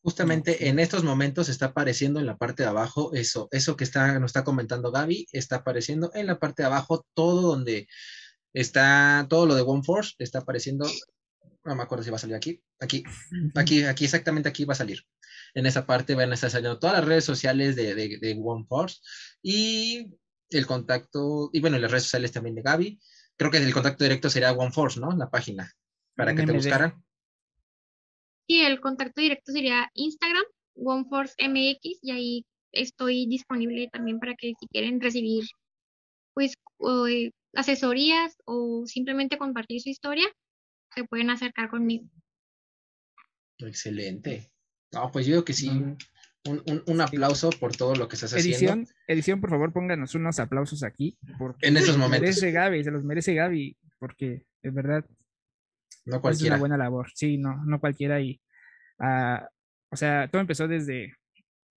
Speaker 1: Justamente en estos momentos está apareciendo en la parte de abajo eso, eso que está, nos está comentando Gaby, está apareciendo en la parte de abajo todo donde está todo lo de OneForce, está apareciendo, no me acuerdo si va a salir aquí, aquí, aquí, aquí, exactamente aquí va a salir. En esa parte van a estar saliendo todas las redes sociales de, de, de OneForce y el contacto, y bueno, las redes sociales también de Gaby. Creo que el contacto directo sería OneForce, ¿no? La página, para que te buscaran.
Speaker 2: Sí, el contacto directo sería Instagram, OneForceMX, y ahí estoy disponible también para que si quieren recibir pues eh, asesorías o simplemente compartir su historia, se pueden acercar conmigo.
Speaker 1: Excelente. No, pues yo creo que sí. Un, un, aplauso por todo lo que estás
Speaker 3: edición, haciendo. Edición, por favor, pónganos unos aplausos aquí.
Speaker 1: en esos momentos.
Speaker 3: Merece Gaby, se los merece Gaby, porque es verdad
Speaker 1: no cualquiera.
Speaker 3: Es una buena labor, sí, no, no cualquiera. Y, ah, o sea, todo empezó desde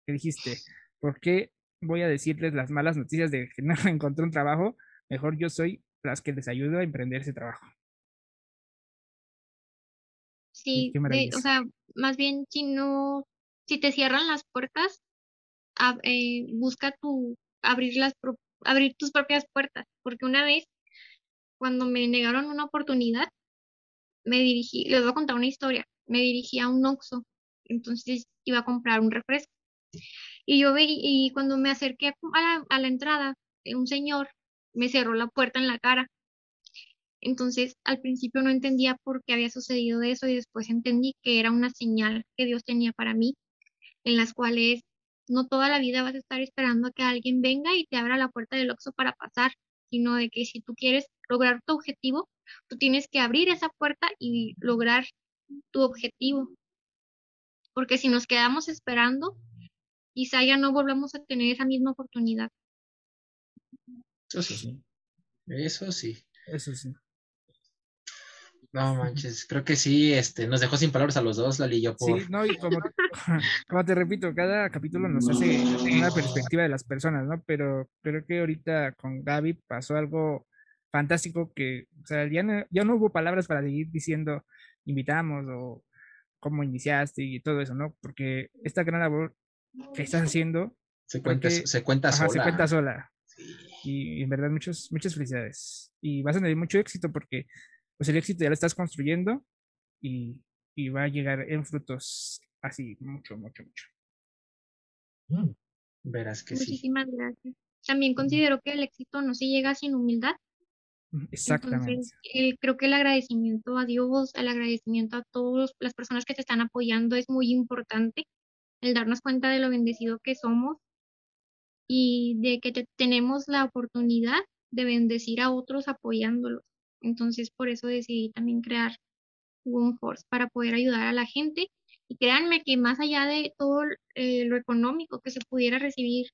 Speaker 3: que dijiste, ¿por qué voy a decirles las malas noticias de que no encontré un trabajo? Mejor yo soy las que les ayudo a emprender ese trabajo.
Speaker 2: Sí, o sea, más bien si no, si te cierran las puertas, eh, busca tu, abrir las, abrir tus propias puertas, porque una vez, cuando me negaron una oportunidad, me dirigí, les voy a contar una historia, me dirigí a un Oxxo, entonces iba a comprar un refresco. Y yo vi, y cuando me acerqué a la, a la entrada, un señor me cerró la puerta en la cara. Entonces, al principio no entendía por qué había sucedido eso y después entendí que era una señal que Dios tenía para mí, en las cuales no toda la vida vas a estar esperando a que alguien venga y te abra la puerta del Oxxo para pasar, sino de que si tú quieres lograr tu objetivo, Tú tienes que abrir esa puerta y lograr tu objetivo. Porque si nos quedamos esperando, quizá ya no volvamos a tener esa misma oportunidad.
Speaker 1: Eso sí. Eso sí.
Speaker 3: Eso sí.
Speaker 1: No manches, creo que sí, este, nos dejó sin palabras a los dos, Lali y yo.
Speaker 3: Por... Sí, no, y como, como, te repito, cada capítulo nos hace una perspectiva de las personas, ¿no? Pero creo que ahorita con Gaby pasó algo fantástico que, o sea, ya no, ya no hubo palabras para seguir diciendo invitamos o cómo iniciaste y todo eso, ¿no? Porque esta gran labor que estás haciendo
Speaker 1: se cuenta, se cuenta sola.
Speaker 3: Se cuenta sola. Y, en verdad, muchos, muchas felicidades. Y vas a tener mucho éxito porque pues el éxito ya lo estás construyendo y, y va a llegar en frutos así, mucho, mucho, mucho.
Speaker 1: Mm, verás que
Speaker 2: sí. Muchísimas gracias. También considero que el éxito no se llega sin humildad,
Speaker 3: Exactamente.
Speaker 2: creo que el agradecimiento a Dios, el agradecimiento a todas las personas que te están apoyando es muy importante, el darnos cuenta de lo bendecido que somos y de que tenemos la oportunidad de bendecir a otros apoyándolos. Entonces, por eso decidí también crear OneForce para poder ayudar a la gente. Y créanme que más allá de todo eh, lo económico que se pudiera recibir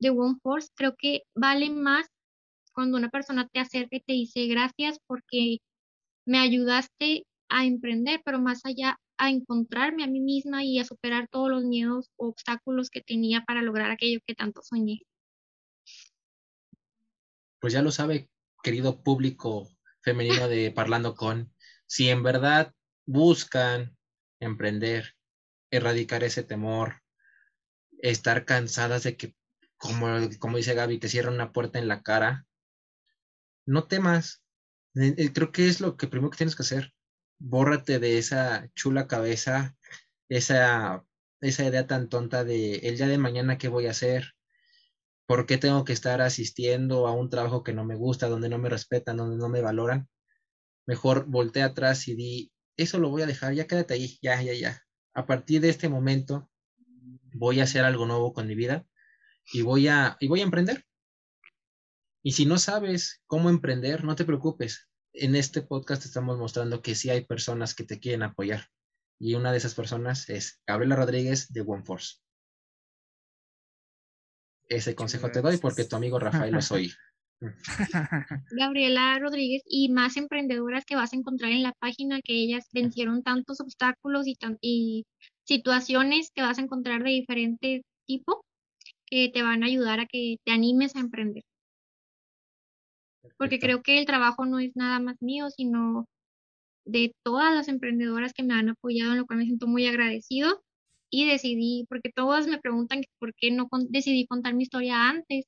Speaker 2: de OneForce, creo que vale más cuando una persona te acerca y te dice gracias porque me ayudaste a emprender, pero más allá a encontrarme a mí misma y a superar todos los miedos o obstáculos que tenía para lograr aquello que tanto soñé.
Speaker 1: Pues ya lo sabe, querido público femenino de Parlando con, si en verdad buscan emprender, erradicar ese temor, estar cansadas de que, como, como dice Gaby, te cierran una puerta en la cara, no temas. Eh, eh, creo que es lo que primero que tienes que hacer. Bórrate de esa chula cabeza, esa, esa idea tan tonta de el día de mañana qué voy a hacer, por qué tengo que estar asistiendo a un trabajo que no me gusta, donde no me respetan, donde no me valoran. Mejor voltea atrás y di, eso lo voy a dejar, ya quédate ahí, ya, ya, ya. A partir de este momento voy a hacer algo nuevo con mi vida y voy a, y voy a emprender. Y si no sabes cómo emprender, no te preocupes. En este podcast estamos mostrando que sí hay personas que te quieren apoyar. Y una de esas personas es Gabriela Rodríguez de OneForce. Ese consejo te doy porque tu amigo Rafael lo soy.
Speaker 2: Gabriela Rodríguez y más emprendedoras que vas a encontrar en la página, que ellas vencieron tantos obstáculos y, y situaciones que vas a encontrar de diferente tipo que te van a ayudar a que te animes a emprender. Porque creo que el trabajo no es nada más mío, sino de todas las emprendedoras que me han apoyado, en lo cual me siento muy agradecido y decidí, porque todas me preguntan por qué no decidí contar mi historia antes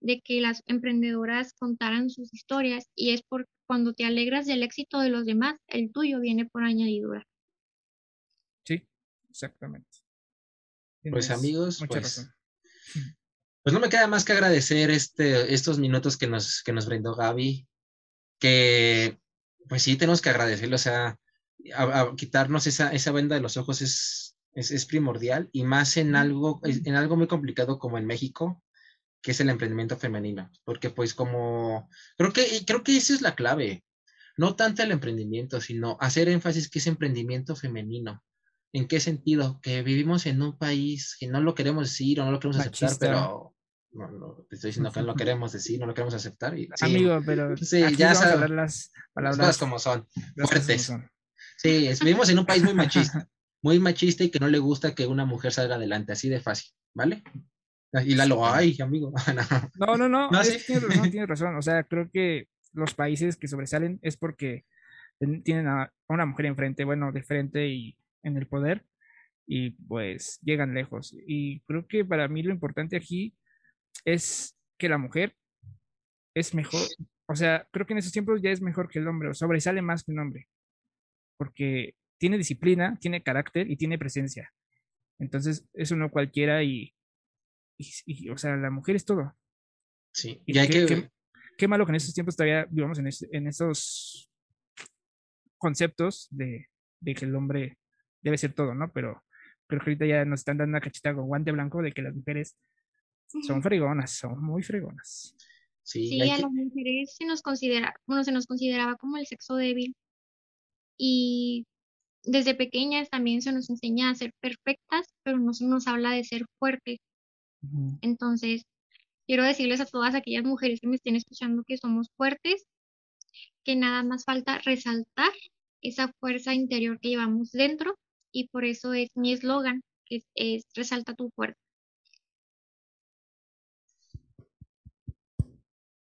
Speaker 2: de que las emprendedoras contaran sus historias y es por cuando te alegras del éxito de los demás, el tuyo viene por añadidura.
Speaker 3: Sí, exactamente.
Speaker 1: pues amigos, pues, pues, no me queda más que agradecer este, estos minutos que nos, que nos brindó Gaby, que pues sí tenemos que agradecerlo, o sea, quitarnos esa, esa venda de los ojos es, es, es, primordial y más en algo, en algo muy complicado como en México, que es el emprendimiento femenino, porque pues como, creo que, creo que esa es la clave, no tanto el emprendimiento, sino hacer énfasis que es emprendimiento femenino. ¿En qué sentido? Que vivimos en un país que no lo queremos decir o no lo queremos aceptar, pero no, no, te estoy diciendo que no lo queremos decir, no lo queremos aceptar. Y,
Speaker 3: Amigo, pero
Speaker 1: sí, ya sabes, las palabras como son, fuertes. Sí, vivimos en un país muy machista, muy machista y que no le gusta que una mujer salga adelante, así de fácil, ¿vale? Y la lo hay, amigo.
Speaker 3: no, no, no, no tienes razón, tienes razón. O sea, creo que los países que sobresalen es porque tienen a una mujer enfrente, bueno, de frente y en el poder, y pues llegan lejos. Y creo que para mí lo importante aquí es que la mujer es mejor, o sea, creo que en esos tiempos ya es mejor que el hombre, o sobresale más que un hombre, porque tiene disciplina, tiene carácter y tiene presencia. Entonces, eso no cualquiera y y, o sea, la mujer es todo.
Speaker 1: Sí,
Speaker 3: y, hay qué, que... Qué, malo que en estos tiempos todavía vivamos en, en esos conceptos de, de, que el hombre debe ser todo, ¿no? Pero creo que ahorita ya nos están dando una cachita con guante blanco de que las mujeres son fregonas, son muy fregonas.
Speaker 2: Sí, sí a las mujeres se nos considera, bueno, se nos consideraba como el sexo débil. Y desde pequeñas también se nos enseña a ser perfectas, pero no se nos habla de ser fuertes. Entonces, quiero decirles a todas aquellas mujeres que me estén escuchando que somos fuertes, que nada más falta resaltar esa fuerza interior que llevamos dentro y por eso es mi eslogan, que es, resalta tu fuerza.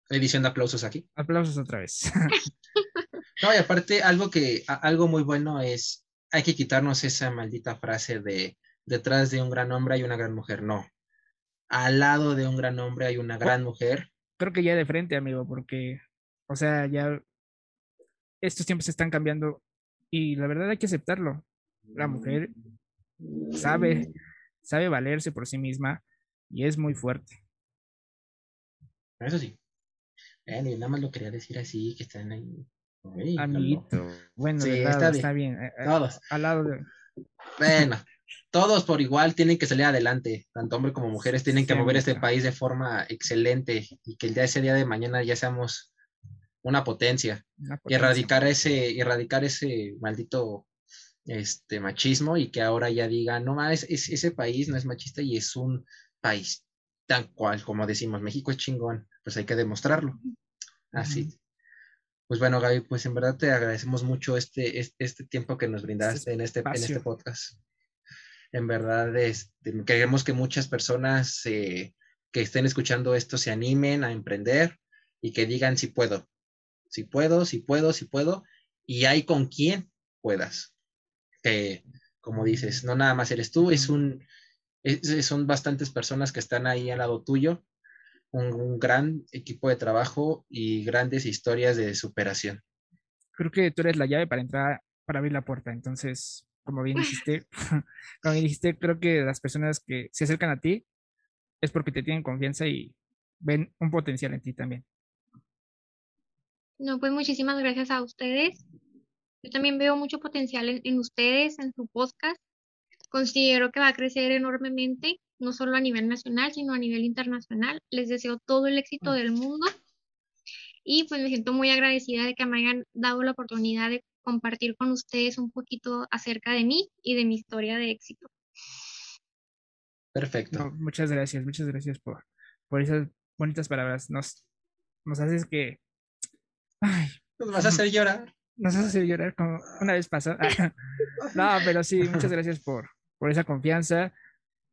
Speaker 1: Edición de aplausos aquí.
Speaker 3: Aplausos otra vez.
Speaker 1: no, y aparte, algo que, algo muy bueno es, hay que quitarnos esa maldita frase de detrás de un gran hombre hay una gran mujer. No, al lado de un gran hombre hay una gran mujer.
Speaker 3: Creo que ya de frente, amigo, porque, o sea, ya estos tiempos están cambiando y la verdad hay que aceptarlo. La mujer sabe, sabe valerse por sí misma y es muy fuerte.
Speaker 1: Eso sí. nada más lo quería decir así, que están ahí.
Speaker 3: Amiguito. Bueno, está, bien. Eh, eh, Todos. Al lado de.
Speaker 1: Bueno, todos por igual tienen que salir adelante, tanto hombres como mujeres tienen que mover este país de forma excelente y que el día ese día de mañana ya seamos una potencia, y erradicar ese erradicar ese maldito este machismo y que ahora ya diga, no más ese país no es machista y es un país tan cual como decimos, México es chingón, pues hay que demostrarlo. Así. Pues bueno, Gaby, pues en verdad te agradecemos mucho este, este, este tiempo que nos brindaste en este, en este podcast. En verdad, este, queremos que muchas personas eh, que estén escuchando esto se animen a emprender y que digan si puedo, si puedo, si puedo, si puedo, y hay con quien puedas. Que, como dices, no nada más eres tú, es un, son bastantes personas que están ahí al lado tuyo, un, un, gran equipo de trabajo y grandes historias de superación.
Speaker 3: Creo que tú eres la llave para entrar, para abrir la puerta, entonces como bien dijiste, como bien dijiste, creo que las personas que se acercan a ti es porque te tienen confianza y ven un potencial en ti también.
Speaker 2: No, pues muchísimas gracias a ustedes. Yo también veo mucho potencial en, en ustedes, en su podcast. Considero que va a crecer enormemente, no solo a nivel nacional, sino a nivel internacional. Les deseo todo el éxito del mundo y pues me siento muy agradecida de que me hayan dado la oportunidad de compartir con ustedes un poquito acerca de mí y de mi historia de éxito.
Speaker 1: Perfecto.
Speaker 3: muchas gracias, muchas gracias por, por esas bonitas palabras. Nos, nos haces que... Ay,
Speaker 1: nos vas a hacer llorar.
Speaker 3: Nos vas a hacer llorar como una vez pasó. no, pero sí, muchas gracias por, por esa confianza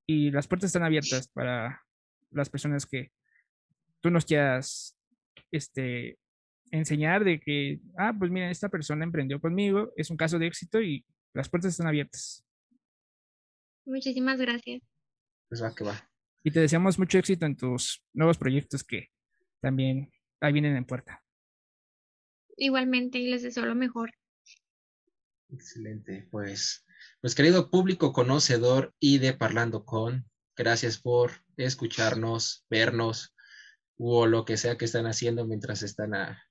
Speaker 3: y las puertas están abiertas para las personas que tú nos quieras este, enseñar de que, ah, pues mira, esta persona emprendió conmigo, es un caso de éxito y las puertas están abiertas.
Speaker 2: Muchísimas gracias.
Speaker 1: Pues va que va.
Speaker 3: Y te deseamos mucho éxito en tus nuevos proyectos que también ahí vienen en puerta.
Speaker 2: Igualmente, y les deseo lo mejor.
Speaker 1: Excelente, pues pues querido público conocedor y de Parlando con, gracias por escucharnos, vernos o lo que sea que están haciendo mientras están a,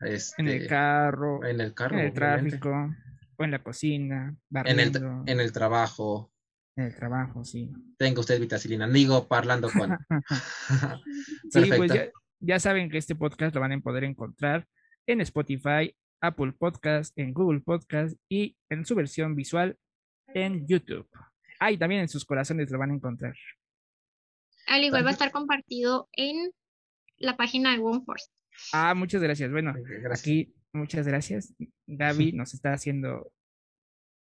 Speaker 1: este,
Speaker 3: en el carro,
Speaker 1: en el carro,
Speaker 3: en el tráfico, o en la cocina,
Speaker 1: en el, en el trabajo.
Speaker 3: En el trabajo, sí.
Speaker 1: Tenga usted vitacilina, amigo, parlando con.
Speaker 3: sí, pues ya, ya, saben que este podcast lo van a poder encontrar en Spotify, Apple Podcast, en Google Podcast y en su versión visual en YouTube. Ah, y también en sus corazones lo van a encontrar.
Speaker 2: Al igual va a estar compartido en la página de OneForce.
Speaker 3: Ah, muchas gracias. Bueno, aquí muchas gracias. Gaby nos está haciendo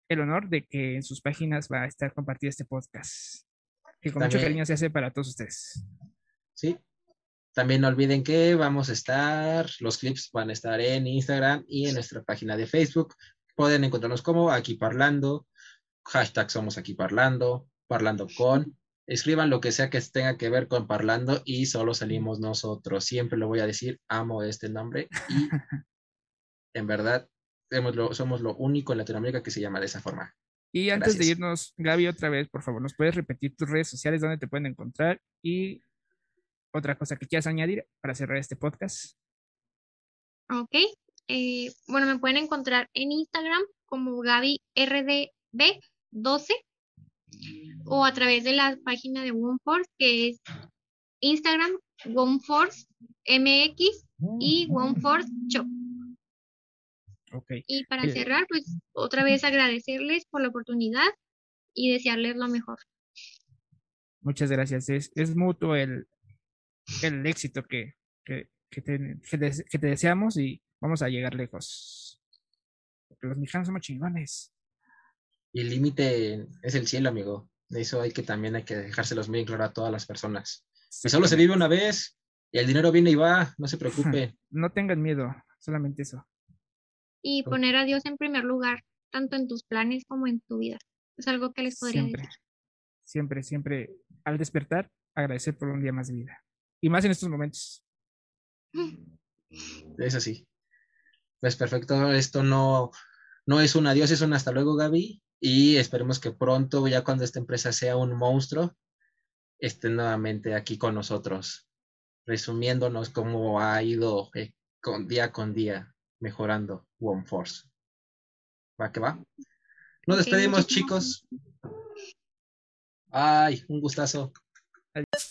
Speaker 3: el honor de que en sus páginas va a estar compartido este podcast. Que con mucho cariño se hace para todos ustedes.
Speaker 1: Sí. También no olviden que vamos a estar, los clips van a estar en Instagram y en nuestra página de Facebook. Pueden encontrarnos como aquí parlando, hashtag somos aquí parlando, parlando con, escriban lo que sea que tenga que ver con parlando y solo salimos nosotros. Siempre lo voy a decir, amo este nombre y en verdad somos lo, somos lo único en Latinoamérica que se llama de esa forma.
Speaker 3: Y antes de irnos, Gaby, otra vez, por favor, ¿nos puedes repetir tus redes sociales donde te pueden encontrar? Y otra cosa que quieras añadir para cerrar este podcast.
Speaker 2: Ok. Eh, bueno, me pueden encontrar en Instagram como Gaby RDB 12 o a través de la página de OneForce que es Instagram OneForce MX y OneForce Shop.
Speaker 3: Okay.
Speaker 2: Y para cerrar, pues otra vez agradecerles por la oportunidad y desearles lo mejor.
Speaker 3: Muchas gracias. Es, es mutuo el, el éxito que, que, que, te, que, te, deseamos y vamos a llegar lejos. Porque los mexicanos somos chingones.
Speaker 1: Y el límite es el cielo, amigo. Eso hay que también hay que dejárselos muy claro a todas las personas. Pues solo se vive una vez y el dinero viene y va, no se preocupe.
Speaker 3: No tengan miedo, solamente eso.
Speaker 2: Y poner a Dios en primer lugar, tanto en tus planes como en tu vida. Es algo que les podría
Speaker 3: siempre,
Speaker 2: decir.
Speaker 3: Siempre, siempre, al despertar, agradecer por un día más de vida. Y más en estos momentos.
Speaker 1: Es así. Pues perfecto, esto no, no es un adiós, es un hasta luego, Gaby y esperemos que pronto, ya cuando esta empresa sea un monstruo, esté nuevamente aquí con nosotros, resumiéndonos cómo ha ido eh, con, día con día mejorando OneForce. ¿Va que va? Nos despedimos, chicos. Ay, un gustazo. Adiós.